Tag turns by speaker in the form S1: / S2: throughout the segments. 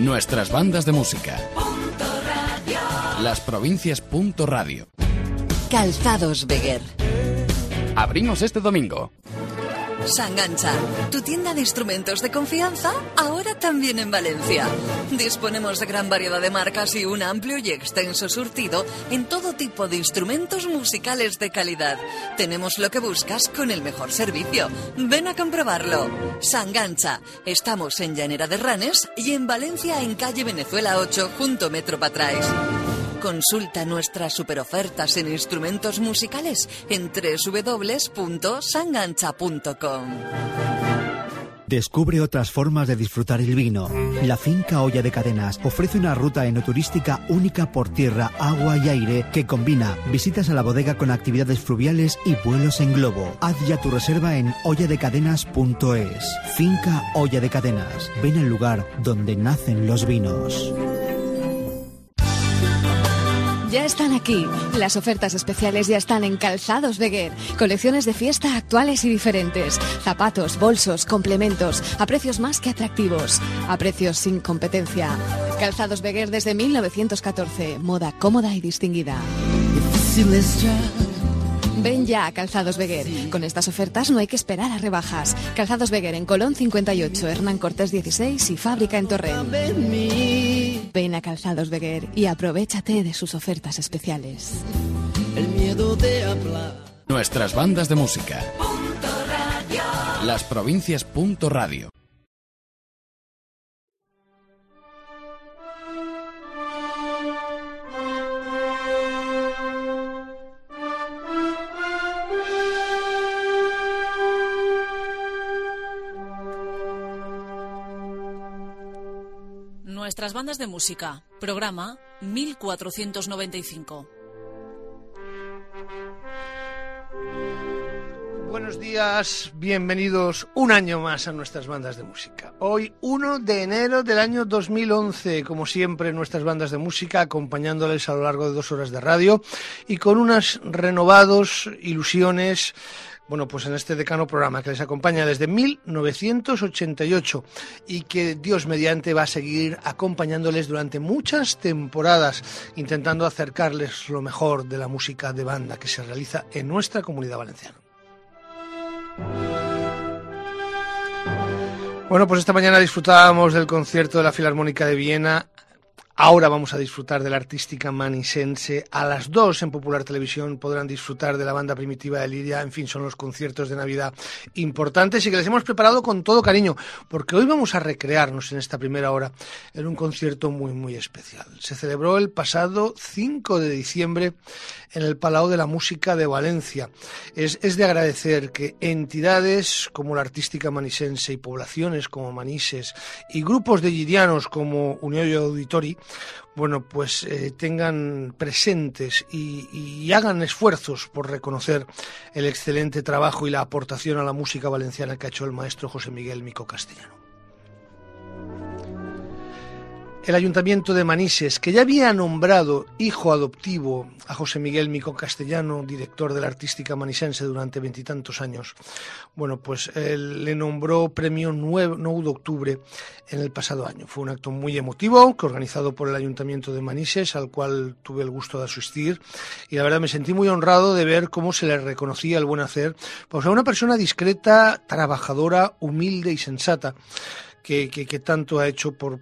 S1: Nuestras bandas de música. Las provincias. Radio.
S2: Calzados Beguer.
S1: Abrimos este domingo.
S2: Sangancha, tu tienda de instrumentos de confianza, ahora también en Valencia. Disponemos de gran variedad de marcas y un amplio y extenso surtido en todo tipo de instrumentos musicales de calidad. Tenemos lo que buscas con el mejor servicio. Ven a comprobarlo. Sangancha, estamos en Llanera de Ranes y en Valencia en calle Venezuela 8 junto Metro Patrais. Consulta nuestras superofertas en instrumentos musicales en www.sangancha.com.
S3: Descubre otras formas de disfrutar el vino. La finca Olla de Cadenas ofrece una ruta enoturística única por tierra, agua y aire que combina visitas a la bodega con actividades fluviales y vuelos en globo. Haz ya tu reserva en olladecadenas.es. Finca Olla de Cadenas. Ven al lugar donde nacen los vinos.
S4: Ya están aquí. Las ofertas especiales ya están en Calzados Beguer. Colecciones de fiesta actuales y diferentes. Zapatos, bolsos, complementos, a precios más que atractivos. A precios sin competencia. Calzados Beguer desde 1914. Moda cómoda y distinguida. Ven ya a Calzados Beguer. Con estas ofertas no hay que esperar a rebajas. Calzados Beguer en Colón 58, Hernán Cortés 16 y Fábrica en Torrent. Ven a Calzados Beguer y aprovechate de sus ofertas especiales.
S5: El miedo de hablar.
S1: Nuestras bandas de música. Las provincias. Radio.
S6: Nuestras bandas de música. Programa 1495.
S7: Buenos días, bienvenidos un año más a nuestras bandas de música. Hoy 1 de enero del año 2011, como siempre nuestras bandas de música acompañándoles a lo largo de dos horas de radio y con unas renovados ilusiones bueno, pues en este decano programa que les acompaña desde 1988 y que Dios mediante va a seguir acompañándoles durante muchas temporadas, intentando acercarles lo mejor de la música de banda que se realiza en nuestra comunidad valenciana. Bueno, pues esta mañana disfrutábamos del concierto de la Filarmónica de Viena Ahora vamos a disfrutar de la artística manisense. A las dos en Popular Televisión podrán disfrutar de la banda primitiva de Lidia. En fin, son los conciertos de Navidad importantes y que les hemos preparado con todo cariño, porque hoy vamos a recrearnos en esta primera hora en un concierto muy, muy especial. Se celebró el pasado 5 de diciembre en el Palau de la Música de Valencia. Es, es de agradecer que entidades como la artística manisense y poblaciones como Manises y grupos de girianos como Unión Auditori bueno, pues eh, tengan presentes y, y, hagan esfuerzos por reconocer el excelente trabajo y la aportación a la música valenciana que ha hecho el maestro José Miguel Mico Castellano. El Ayuntamiento de Manises, que ya había nombrado hijo adoptivo a José Miguel Mico Castellano, director de la artística manisense durante veintitantos años, bueno, pues le nombró premio 9, de octubre en el pasado año. Fue un acto muy emotivo, que organizado por el Ayuntamiento de Manises, al cual tuve el gusto de asistir, y la verdad me sentí muy honrado de ver cómo se le reconocía el buen hacer, pues a una persona discreta, trabajadora, humilde y sensata que, tanto ha hecho por,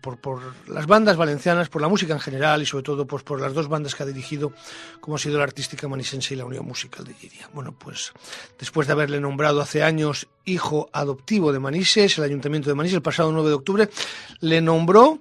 S7: las bandas valencianas, por la música en general y sobre todo pues, por las dos bandas que ha dirigido, como ha sido la Artística Manisense y la Unión Musical de Giria. Bueno, pues después de haberle nombrado hace años hijo adoptivo de Manises, el Ayuntamiento de Manises, el pasado 9 de octubre, le nombró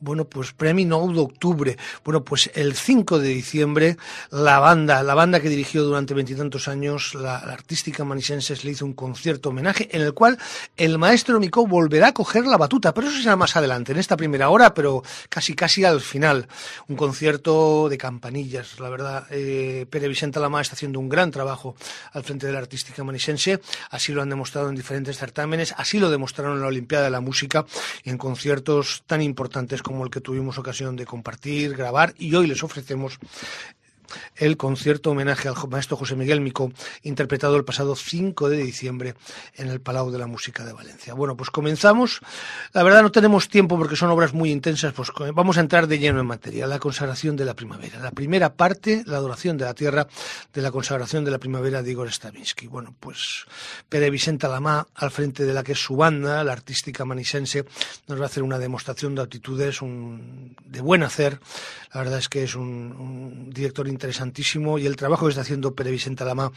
S7: Bueno, pues Premio Nou de octubre. Bueno, pues el 5 de diciembre la banda, la banda que dirigió durante veintitantos años, la, artística manisense, le hizo un concierto homenaje en el cual el maestro Micó volverá a coger la batuta, pero eso será más adelante, en esta primera hora, pero casi casi al final. Un concierto de campanillas, la verdad. Eh, Pere Vicente Lamá está haciendo un gran trabajo al frente de la artística manisense, así lo han demostrado en diferentes certámenes, así lo demostraron en la Olimpiada de la Música y en conciertos tan importantes como el que tuvimos ocasión de compartir, grabar y hoy les ofrecemos el concierto homenaje al maestro José Miguel Mico, interpretado el pasado 5 de diciembre en el Palau de la Música de Valencia. Bueno, pues comenzamos. La verdad no tenemos tiempo porque son obras muy intensas, pues vamos a entrar de lleno en materia. La consagración de la primavera. La primera parte, la adoración de la tierra de la consagración de la primavera de Igor Stravinsky. Bueno, pues Pere Vicente Alamá, al frente de la que es su banda, la artística manisense, nos va a hacer una demostración de actitudes de buen hacer. La verdad es que es un, un director interesantísimo y el trabajo que está haciendo Pere Vicente Alamá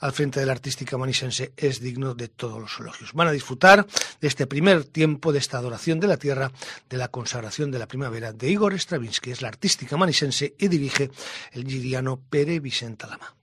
S7: al frente de la artística manisense es digno de todos los elogios. Van a disfrutar de este primer tiempo de esta adoración de la tierra, de la consagración de la primavera de Igor Stravinsky, es la artística manisense y dirige el giriano Pere Vicente Alamá.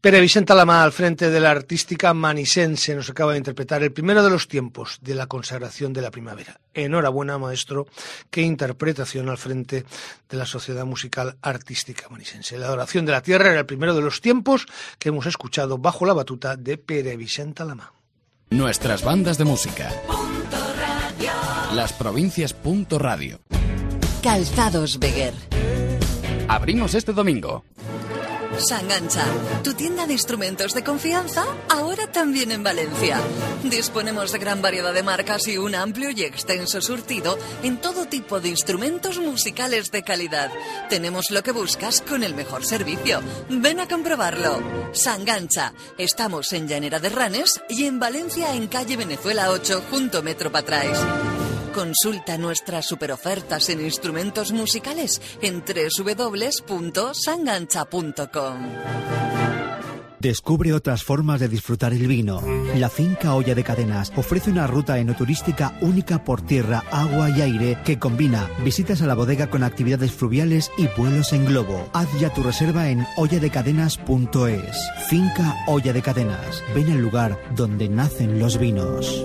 S7: Pere Vicente Alamá, al frente de la artística manisense, nos acaba de interpretar el primero de los tiempos de la consagración de la primavera. Enhorabuena, maestro, qué interpretación al frente de la Sociedad Musical Artística Manisense. La adoración de la tierra era el primero de los tiempos que hemos escuchado bajo la batuta de Pere Vicente Alamá.
S1: Nuestras bandas de música. Las provincias. Radio.
S2: Calzados Beguer.
S1: Abrimos este domingo.
S2: Sangancha, tu tienda de instrumentos de confianza, ahora también en Valencia. Disponemos de gran variedad de marcas y un amplio y extenso surtido en todo tipo de instrumentos musicales de calidad. Tenemos lo que buscas con el mejor servicio. Ven a comprobarlo. Sangancha, estamos en Llanera de Ranes y en Valencia en calle Venezuela 8 junto Metro Patrais. Consulta nuestras superofertas en instrumentos musicales en www.sangancha.com.
S3: Descubre otras formas de disfrutar el vino. La finca Olla de Cadenas ofrece una ruta enoturística única por tierra, agua y aire que combina visitas a la bodega con actividades fluviales y vuelos en globo. Haz ya tu reserva en olladecadenas.es. Finca Olla de Cadenas. Ven al lugar donde nacen los vinos.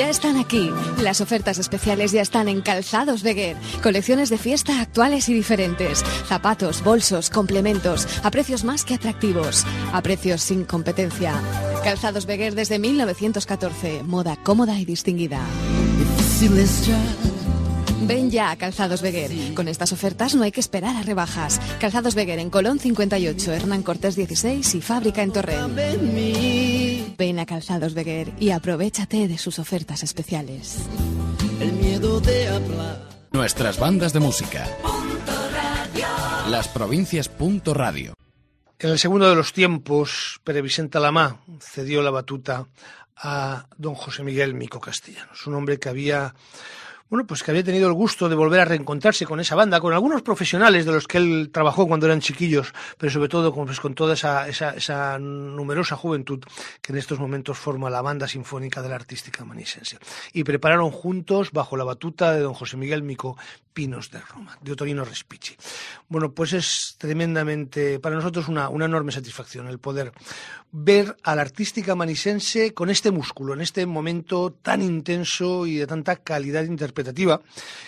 S4: Ya están aquí. Las ofertas especiales ya están en Calzados Beguer. Colecciones de fiesta actuales y diferentes. Zapatos, bolsos, complementos, a precios más que atractivos. A precios sin competencia. Calzados Beguer desde 1914. Moda cómoda y distinguida. Ven ya a Calzados Beguer. Con estas ofertas no hay que esperar a rebajas. Calzados Beguer en Colón 58, Hernán Cortés 16 y Fábrica en Torrent. Ven a Calzados Beguer y aprovechate de sus ofertas especiales.
S5: El miedo de hablar.
S1: Nuestras bandas de música. Las provincias. Punto radio.
S7: En el segundo de los tiempos, Pere Vicente Lamá cedió la batuta a don José Miguel Mico Castellanos, un hombre que había bueno, pues que había tenido el gusto de volver a reencontrarse con esa banda, con algunos profesionales de los que él trabajó cuando eran chiquillos, pero sobre todo con, pues, con toda esa, esa, esa, numerosa juventud que en estos momentos forma la banda sinfónica de la artística manisense. Y prepararon juntos, bajo la batuta de don José Miguel Mico, Pinos de Roma, de Otorino Respici. Bueno, pues es tremendamente, para nosotros, una, una enorme satisfacción el poder ver a la artística manisense con este músculo, en este momento tan intenso y de tanta calidad interpretativa,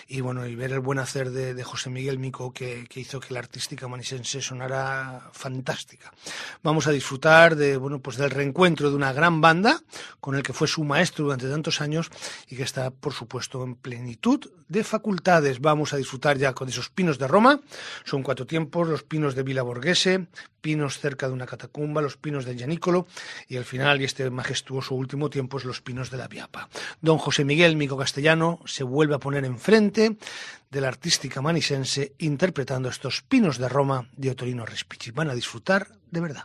S7: y bueno, y ver el buen hacer de, José Miguel Mico que, que, hizo que la artística manisense sonara fantástica. Vamos a disfrutar de, bueno, pues del reencuentro de una gran banda con el que fue su maestro durante tantos años y que está, por supuesto, en plenitud de facultades. Vamos a disfrutar ya con esos pinos de Roma. Son cuatro tiempos, los pinos de Villa Borghese, pinos cerca de una catacumba, los pinos de Gianicolo y el final y este majestuoso último tiempo es los pinos de la Viapa. Don José Miguel Mico Castellano se vuelve a poner enfrente de la artística manisense interpretando estos pinos de Roma de Otorino Respici. Van a disfrutar de verdad.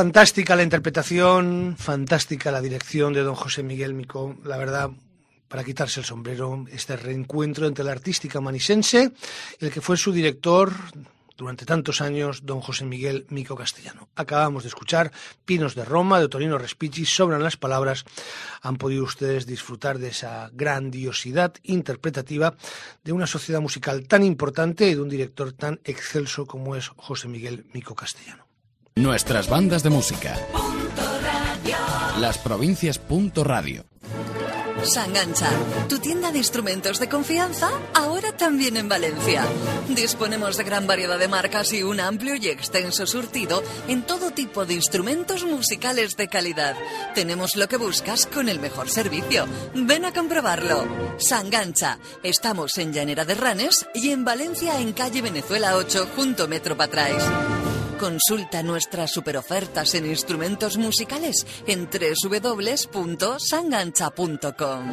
S7: Fantástica la interpretación, fantástica la dirección de don José Miguel Mico. La verdad, para quitarse el sombrero, este reencuentro entre la artística manisense y el que fue su director durante tantos años, don José Miguel Mico Castellano. Acabamos de escuchar Pinos de Roma, de Torino Respici, sobran las palabras. Han podido ustedes disfrutar de esa grandiosidad interpretativa de una sociedad musical tan importante y de un director tan excelso como es José Miguel Mico Castellano.
S1: Nuestras bandas de música. Las provincias. Radio.
S2: Sangancha, tu tienda de instrumentos de confianza, ahora también en Valencia. Disponemos de gran variedad de marcas y un amplio y extenso surtido en todo tipo de instrumentos musicales de calidad. Tenemos lo que buscas con el mejor servicio. Ven a comprobarlo. Sangancha, estamos en Llanera de Ranes y en Valencia en calle Venezuela 8 junto Metro Patrais. Consulta nuestras superofertas en instrumentos musicales en www.sangancha.com.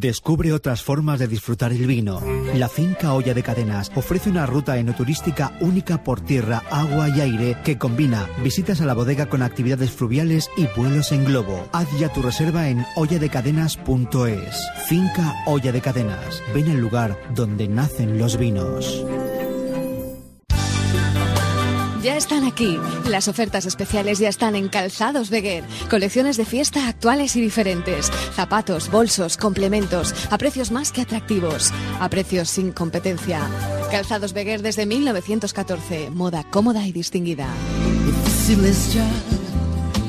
S3: Descubre otras formas de disfrutar el vino. La finca Olla de Cadenas ofrece una ruta enoturística única por tierra, agua y aire que combina visitas a la bodega con actividades fluviales y vuelos en globo. Haz ya tu reserva en olladecadenas.es. Finca Olla de Cadenas. Ven al lugar donde nacen los vinos.
S4: Ya están aquí. Las ofertas especiales ya están en Calzados Beguer. Colecciones de fiesta actuales y diferentes. Zapatos, bolsos, complementos, a precios más que atractivos. A precios sin competencia. Calzados Beguer desde 1914. Moda cómoda y distinguida.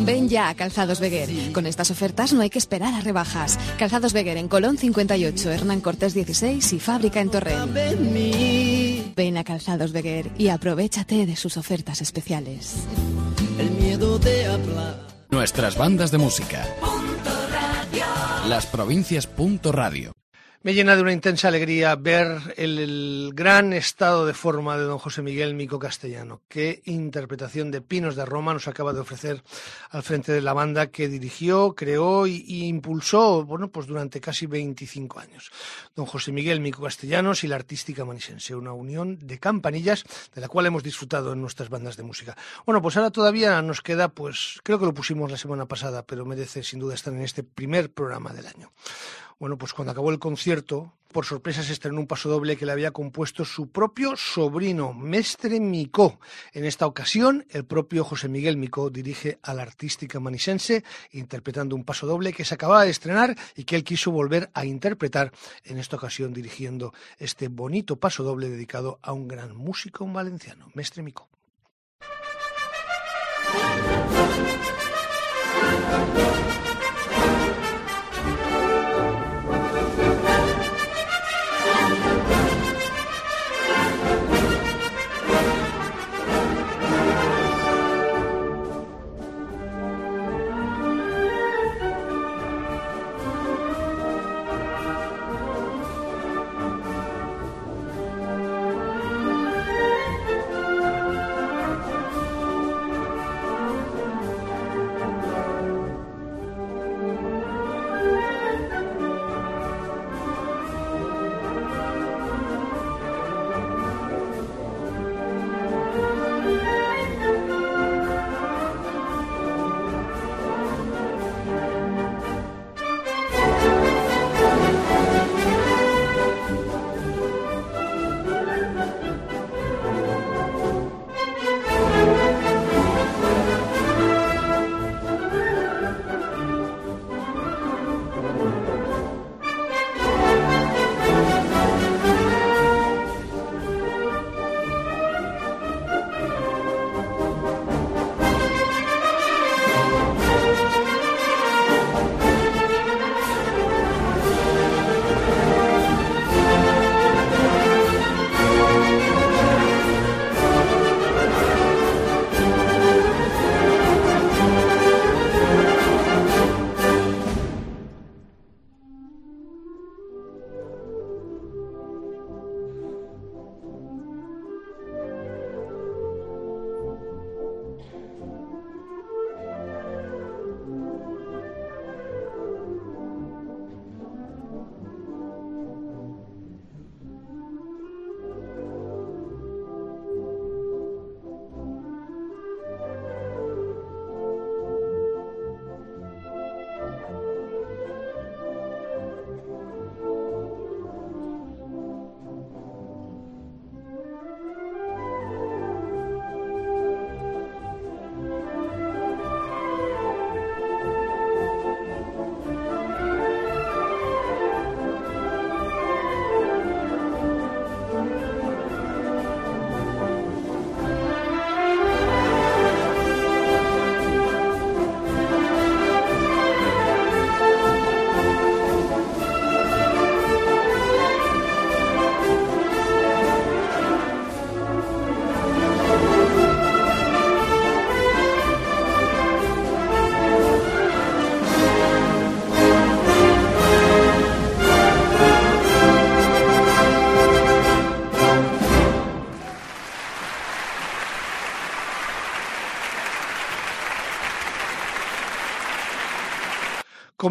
S4: Ven ya a Calzados Beguer. Con estas ofertas no hay que esperar a rebajas. Calzados Beguer en Colón 58, Hernán Cortés 16 y Fábrica en Torrent. Ven a Calzados Beguer y aprovechate de sus ofertas especiales.
S5: El miedo de hablar.
S1: Nuestras bandas de música. Las provincias. Radio.
S7: Me llena de una intensa alegría ver el, gran estado de forma de don José Miguel Mico Castellano. Qué interpretación de Pinos de Roma nos acaba de ofrecer al frente de la banda que dirigió, creó y, y impulsó bueno, pues durante casi 25 años. Don José Miguel Mico Castellanos y la artística manisense, una unión de campanillas de la cual hemos disfrutado en nuestras bandas de música. Bueno, pues ahora todavía nos queda, pues creo que lo pusimos la semana pasada, pero merece sin duda estar en este primer programa del año. Bueno, pues cuando acabó el concierto, por sorpresa se estrenó un paso doble que le había compuesto su propio sobrino, Mestre Micó. En esta ocasión, el propio José Miguel Micó dirige a la artística manisense, interpretando un paso doble que se acababa de estrenar y que él quiso volver a interpretar, en esta ocasión dirigiendo este bonito paso doble dedicado a un gran músico valenciano, Mestre Micó.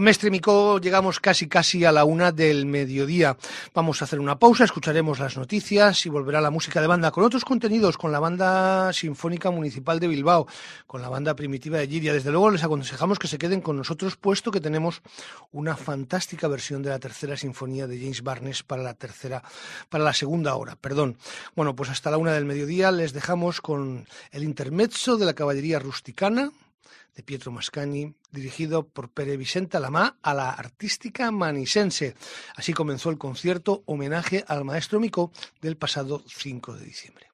S7: Mestre Mico, llegamos casi casi a la una del mediodía. Vamos a hacer una pausa, escucharemos las noticias y volverá la música de banda con otros contenidos, con la banda sinfónica municipal de Bilbao, con la banda primitiva de Giria. Desde luego les aconsejamos que se queden con nosotros, puesto que tenemos una fantástica versión de la tercera sinfonía de James Barnes para la tercera, para la segunda hora, perdón. Bueno, pues hasta la una del mediodía les dejamos con el intermezzo de la caballería rusticana de Pietro Mascagni, dirigido por Pere Vicente Lamá a la artística manisense. Así comenzó el concierto homenaje al maestro Mico del pasado 5 de diciembre.